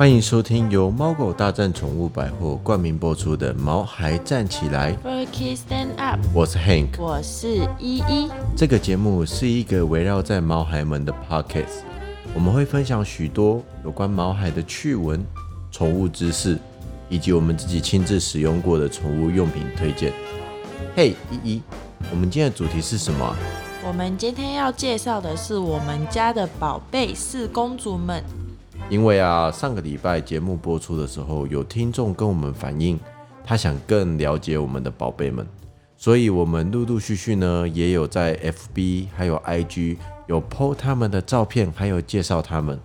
欢迎收听由猫狗大战宠物百货冠名播出的《毛孩站起来》Stand Up，我是 Hank。我是依依。这个节目是一个围绕在毛孩们的 Pockets，我们会分享许多有关毛孩的趣闻、宠物知识，以及我们自己亲自使用过的宠物用品推荐。嘿，依依，我们今天的主题是什么啊？我们今天要介绍的是我们家的宝贝四公主们。因为啊，上个礼拜节目播出的时候，有听众跟我们反映，他想更了解我们的宝贝们，所以我们陆陆续续呢，也有在 FB 还有 IG 有 PO 他们的照片，还有介绍他们。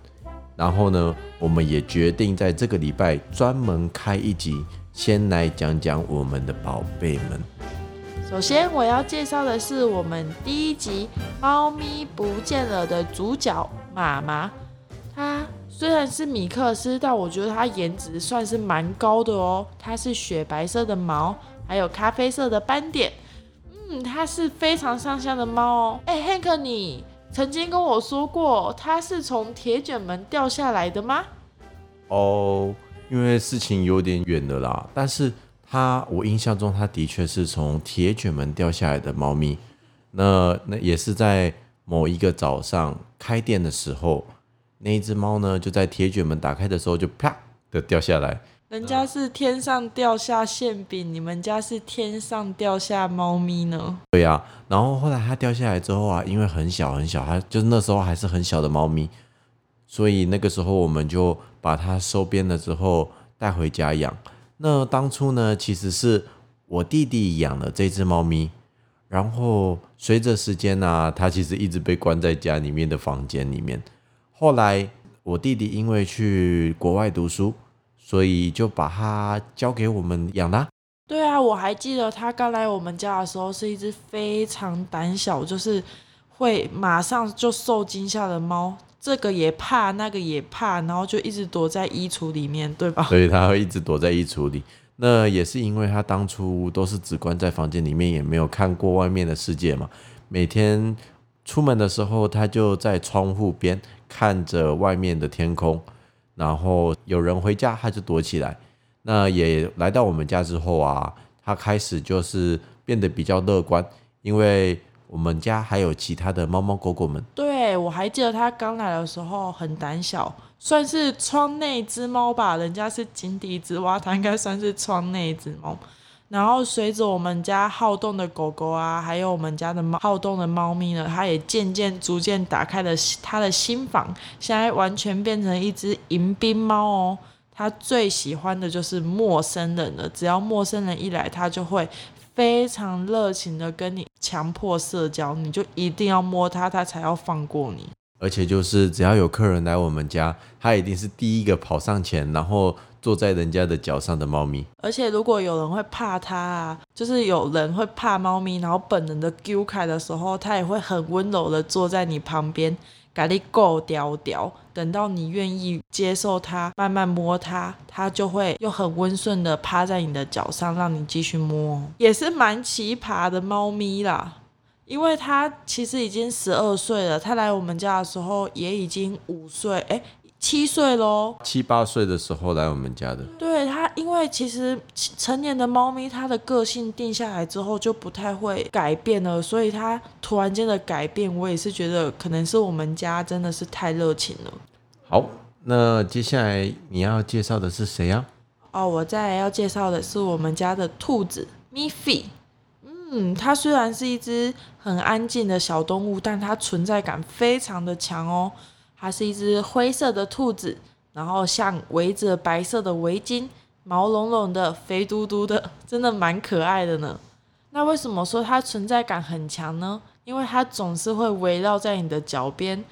然后呢，我们也决定在这个礼拜专门开一集，先来讲讲我们的宝贝们。首先，我要介绍的是我们第一集《猫咪不见了》的主角妈妈。虽然是米克斯，但我觉得它颜值算是蛮高的哦。它是雪白色的毛，还有咖啡色的斑点。嗯，它是非常上相的猫哦。哎，Hank，你曾经跟我说过，它是从铁卷门掉下来的吗？哦，因为事情有点远了啦，但是它我印象中它的确是从铁卷门掉下来的猫咪。那那也是在某一个早上开店的时候，那一只猫呢就在铁卷门打开的时候就啪的掉下来。人家是天上掉下馅饼，你们家是天上掉下猫咪呢？对呀、然后后来它掉下来之后啊，因为很小很小，它就是那时候还是很小的猫咪，所以那个时候我们就把它收编了之后带回家养。那当初呢，其实是我弟弟养了这只猫咪，然后随着时间呢、它其实一直被关在家里面的房间里面。后来我弟弟因为去国外读书，所以就把它交给我们养啦。对啊，我还记得它刚来我们家的时候是一只非常胆小，就是会马上就受惊吓的猫，这个也怕，那个也怕，然后就一直躲在衣橱里面，对吧？所以它会一直躲在衣橱里。那也是因为它当初都是只关在房间里面，也没有看过外面的世界嘛。每天出门的时候，它就在窗户边看着外面的天空，然后有人回家，它就躲起来。那也来到我们家之后啊，它开始就是变得比较乐观，因为我们家还有其他的猫猫狗狗们。对，我还记得它刚来的时候很胆小，算是窗内之猫吧，人家是井底之蛙，它应该算是窗内之猫。然后随着我们家好动的狗狗啊，还有我们家的猫好动的猫咪呢，它也渐渐逐渐打开了它的心房，现在完全变成一只迎宾猫哦。它最喜欢的就是陌生人了，只要陌生人一来，它就会非常热情的跟你强迫社交，你就一定要摸它，它才要放过你。而且就是只要有客人来我们家，它一定是第一个跑上前，然后坐在人家的脚上的猫咪。而且如果有人会怕它啊，就是有人会怕猫咪，然后本能的丢开的时候，它也会很温柔的坐在你旁边，给你够叼叼。等到你愿意接受它，慢慢摸它，它就会又很温顺的趴在你的脚上，让你继续摸。也是蛮奇葩的猫咪啦。因为他其实已经十二岁了，他来我们家的时候也已经五岁，哎，七岁喽。七八岁的时候来我们家的，对他，因为其实成年的猫咪，它的个性定下来之后就不太会改变了，所以它突然间的改变，我也是觉得可能是我们家真的是太热情了。好，那接下来你要介绍的是谁啊？哦，我再来要介绍的是我们家的兔子咪菲。嗯，它虽然是一只很安静的小动物，但它存在感非常的强哦。它是一只灰色的兔子，然后像围着白色的围巾，毛茸茸的，肥嘟嘟的，真的蛮可爱的呢。那为什么说它存在感很强呢？因为它总是会围绕在你的脚边，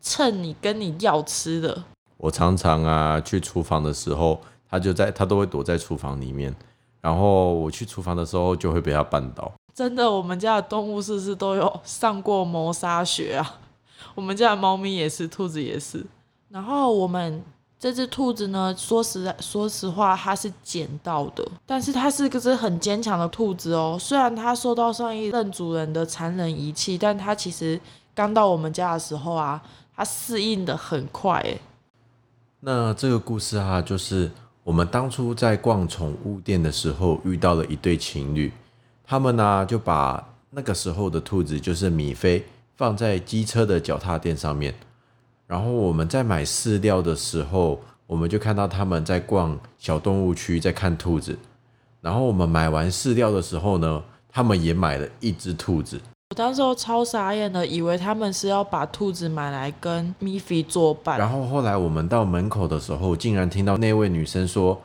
蹭你跟你要吃的。我常常啊去厨房的时候，它就在，它都会躲在厨房里面。然后我去厨房的时候，就会被它绊倒。真的，我们家的动物是不是都有上过谋杀学啊？我们家的猫咪也是，兔子也是。然后我们这只兔子呢，说实在，说实话，它是捡到的，但是它是个只很坚强的兔子哦。虽然它受到上一任主人的残忍遗弃，但它其实刚到我们家的时候啊，它适应的很快诶。那这个故事啊，就是我们当初在逛宠物店的时候遇到了一对情侣，他们呢就把那个时候的兔子，就是米菲，放在机车的脚踏垫上面。然后我们在买饲料的时候，我们就看到他们在逛小动物区，在看兔子。然后我们买完饲料的时候呢，他们也买了一只兔子。我当时候超傻眼的，以为他们是要把兔子买来跟米菲作伴。然后后来我们到门口的时候，竟然听到那位女生说：“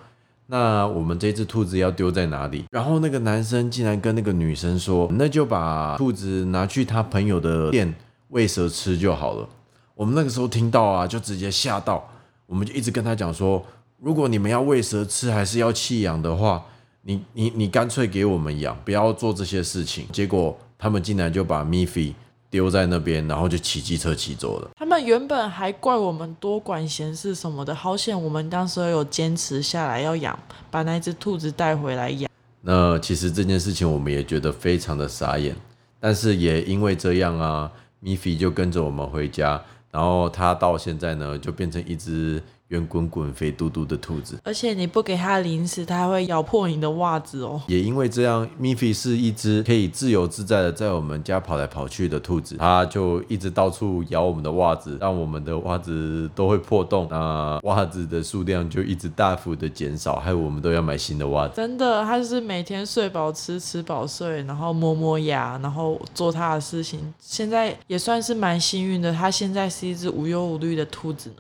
那我们这只兔子要丢在哪里？”然后那个男生竟然跟那个女生说：“那就把兔子拿去他朋友的店喂蛇吃就好了。”我们那个时候听到啊，就直接吓到，我们就一直跟他讲说：“如果你们要喂蛇吃，还是要弃养的话，你你你干脆给我们养，不要做这些事情。”结果。他们竟然就把米菲丢在那边，然后就骑机车骑走了。他们原本还怪我们多管闲事什么的，好险我们当时有坚持下来要养，把那只兔子带回来养。那其实这件事情我们也觉得非常的傻眼，但是也因为这样啊，米菲就跟着我们回家，然后它到现在呢就变成一只。圆滚滚、肥嘟嘟的兔子，而且你不给它零食，它会咬破你的袜子哦。也因为这样，米菲是一只可以自由自在的在我们家跑来跑去的兔子，它就一直到处咬我们的袜子，让我们的袜子都会破洞，那袜子的数量就一直大幅的减少，害我们都要买新的袜子。真的，它是每天睡饱吃，吃饱睡，然后磨磨牙，然后做它的事情。现在也算是蛮幸运的，它现在是一只无忧无虑的兔子。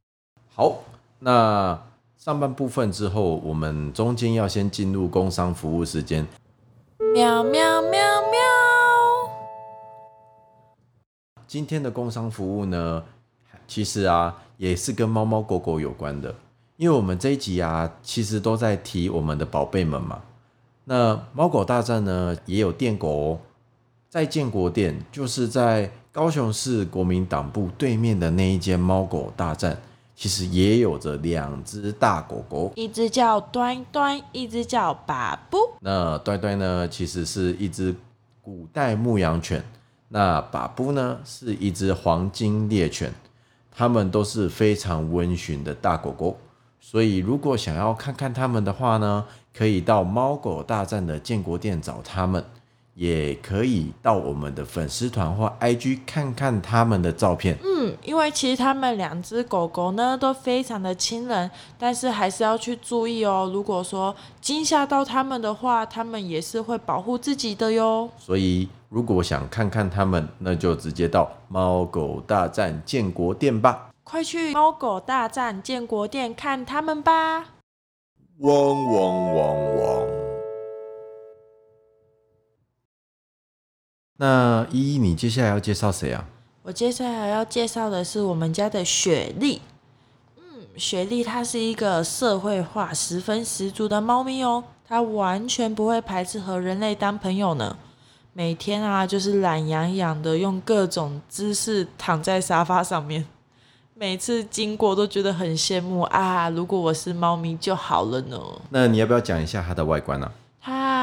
好。那上半部分之后，我们中间要先进入工商服务时间。喵喵喵喵。今天的工商服务呢，其实啊也是跟猫猫狗狗有关的，因为我们这一集啊，其实都在提我们的宝贝们嘛。那猫狗大战呢，也有电狗哦，在建国店，就是在高雄市国民党部对面的那一间猫狗大战。其实也有着两只大狗狗，一只叫端端，一只叫把布。那端端呢，其实是一只古代牧羊犬；那把布呢，是一只黄金猎犬。它们都是非常温驯的大狗狗，所以如果想要看看它们的话呢，可以到猫狗大战的建国店找它们。也可以到我们的粉丝团或 IG 看看他们的照片。嗯，因为其实他们两只狗狗呢都非常的亲人，但是还是要去注意哦。如果说惊吓到他们的话，他们也是会保护自己的哟。所以如果想看看他们，那就直接到猫狗大战建国店吧。快去猫狗大战建国店看他们吧！汪汪汪汪！那依依，你接下来要介绍谁啊？我接下来要介绍的是我们家的雪莉。嗯，雪莉它是一个社会化十分十足的猫咪哦，它完全不会排斥和人类当朋友呢。每天啊，就是懒洋洋的，用各种姿势躺在沙发上面。每次经过都觉得很羡慕啊！如果我是猫咪就好了呢。那你要不要讲一下它的外观呢？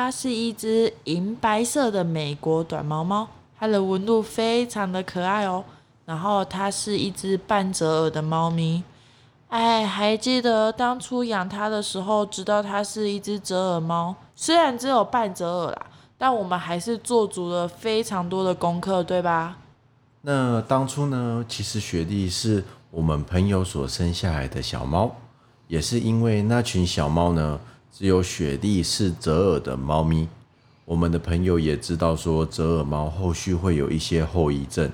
它是一只银白色的美国短毛猫，它的纹路非常的可爱哦。然后它是一只半折耳的猫咪，哎，还记得当初养它的时候，知道它是一只折耳猫，虽然只有半折耳啦，但我们还是做足了非常多的功课，对吧？那当初呢，其实雪莉是我们朋友所生下来的小猫，也是因为那群小猫呢。只有雪莉是折耳的猫咪，我们的朋友也知道说折耳猫后续会有一些后遗症，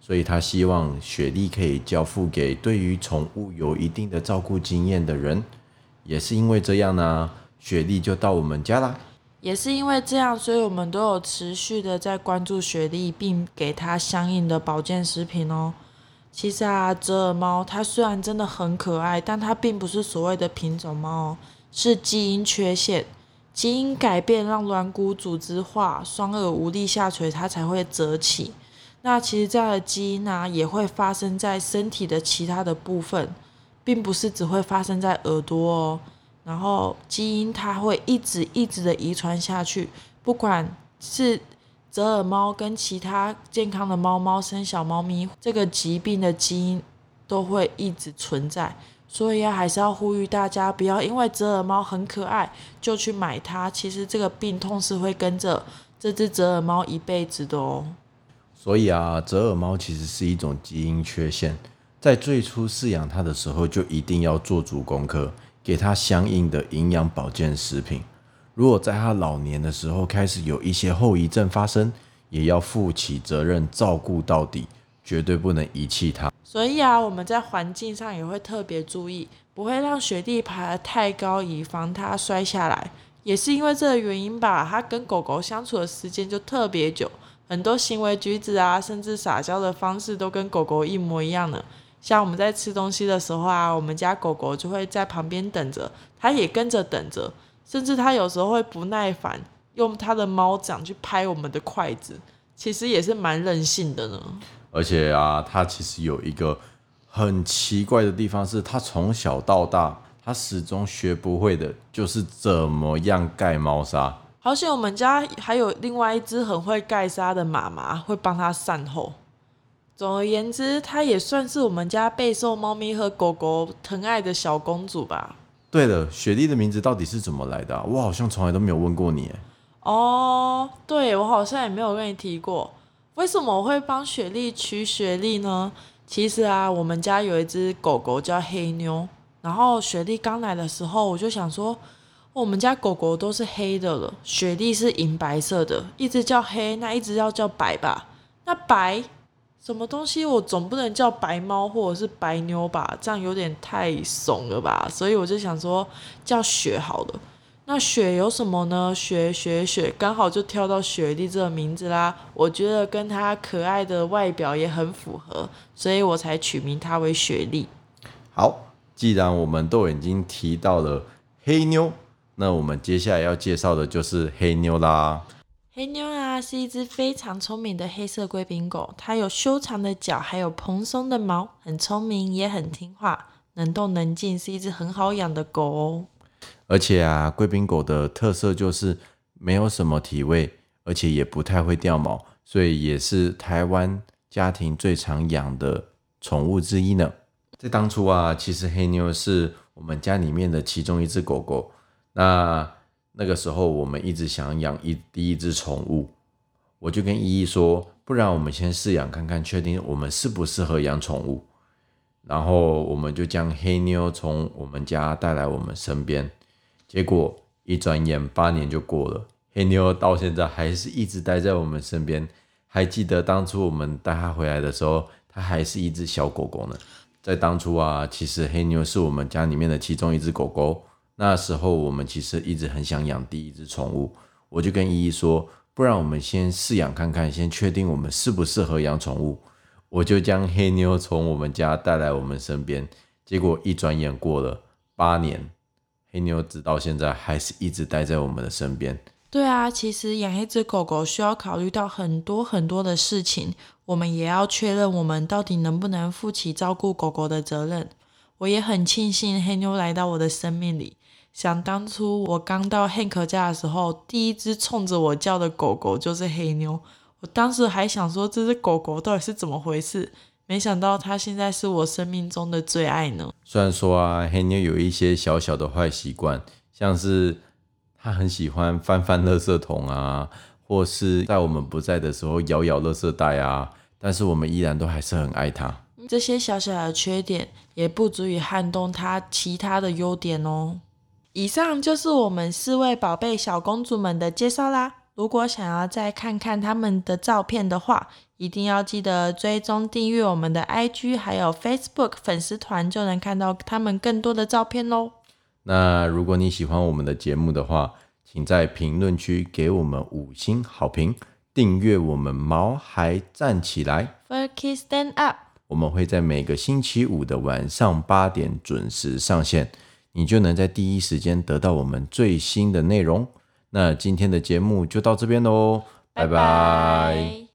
所以他希望雪莉可以交付给对于宠物有一定的照顾经验的人。也是因为这样呢，雪莉就到我们家啦。也是因为这样，所以我们都有持续的在关注雪莉，并给它相应的保健食品哦。其实啊，折耳猫它虽然真的很可爱，但它并不是所谓的品种猫哦。是基因缺陷，基因改变让软骨组织化，双耳无力下垂，它才会折起。那其实这样的基因呢，也会发生在身体的其他的部分，并不是只会发生在耳朵哦。然后基因它会一直一直的遗传下去，不管是折耳猫跟其他健康的猫猫生小猫咪，这个疾病的基因都会一直存在。所以啊，还是要呼吁大家，不要因为折耳猫很可爱就去买它。其实这个病痛是会跟着这只折耳猫一辈子的哦。所以啊，折耳猫其实是一种基因缺陷，在最初饲养它的时候，就一定要做足功课，给它相应的营养保健食品。如果在它老年的时候开始有一些后遗症发生，也要负起责任，照顾到底，绝对不能遗弃它。所以啊，我们在环境上也会特别注意，不会让雪地爬得太高，以防它摔下来。也是因为这个原因吧，它跟狗狗相处的时间就特别久，很多行为举止啊，甚至撒娇的方式都跟狗狗一模一样的。像我们在吃东西的时候啊，我们家狗狗就会在旁边等着，它也跟着等着，甚至它有时候会不耐烦，用它的猫掌去拍我们的筷子，其实也是蛮任性的呢。而且啊，它其实有一个很奇怪的地方，是它从小到大，它始终学不会的，就是怎么样盖猫砂。好险，我们家还有另外一只很会盖沙的妈妈，会帮它善后。总而言之，它也算是我们家备受猫咪和狗狗疼爱的小公主吧。对了，雪莉的名字到底是怎么来的啊？我好像从来都没有问过你。哦，对，我好像也没有跟你提过。为什么我会帮雪莉取雪莉呢？其实啊，我们家有一只狗狗叫黑妞，然后雪莉刚来的时候，我就想说，我们家狗狗都是黑的了，雪莉是银白色的，一直叫黑，那一直要叫白吧？那白什么东西？我总不能叫白猫或者是白妞吧？这样有点太怂了吧？所以我就想说，叫雪好了。那雪有什么呢？雪雪雪，刚好就挑到雪莉这个名字啦。我觉得跟它可爱的外表也很符合，所以我才取名它为雪莉。好，既然我们都已经提到了黑妞，那我们接下来要介绍的就是黑妞啦。黑妞啊，是一只非常聪明的黑色贵宾狗，它有修长的脚，还有蓬松的毛，很聪明，也很听话，能动能静，是一只很好养的狗哦。而且啊，贵宾狗的特色就是没有什么体味，而且也不太会掉毛，所以也是台湾家庭最常养的宠物之一呢。在当初啊，其实黑妞是我们家里面的其中一只狗狗。那那个时候我们一直想养一第一只宠物，我就跟依依说，不然我们先试养看看，确定我们适不适合养宠物。然后我们就将黑妞从我们家带来我们身边。结果一转眼八年就过了，黑妞到现在还是一直待在我们身边。还记得当初我们带它回来的时候，它还是一只小狗狗呢。在当初啊，其实黑妞是我们家里面的其中一只狗狗。那时候我们其实一直很想养第一只宠物，我就跟依依说，不然我们先试养看看，先确定我们适不适合养宠物。我就将黑妞从我们家带来我们身边。结果一转眼过了八年。黑妞直到现在还是一直待在我们的身边。对啊，其实养一只狗狗需要考虑到很多很多的事情，我们也要确认我们到底能不能负起照顾狗狗的责任。我也很庆幸黑妞来到我的生命里。想当初我刚到 Hank 家的时候，第一只冲着我叫的狗狗就是黑妞。我当时还想说，这只狗狗到底是怎么回事？没想到他现在是我生命中的最爱呢。虽然说啊，黑妞有一些小小的坏习惯，像是他很喜欢翻翻垃圾桶啊，或是在我们不在的时候咬咬垃圾袋啊，但是我们依然都还是很爱他。这些小小的缺点也不足以撼动他其他的优点哦。以上就是我们四位宝贝小公主们的介绍啦。如果想要再看看他们的照片的话，一定要记得追踪订阅我们的 IG，还有 Facebook 粉丝团，就能看到他们更多的照片喽。那如果你喜欢我们的节目的话，请在评论区给我们五星好评，订阅我们毛孩站起来 f u r k y Stand Up。我们会在每个星期五的晚上八点准时上线，你就能在第一时间得到我们最新的内容。那今天的节目就到这边喽，拜拜。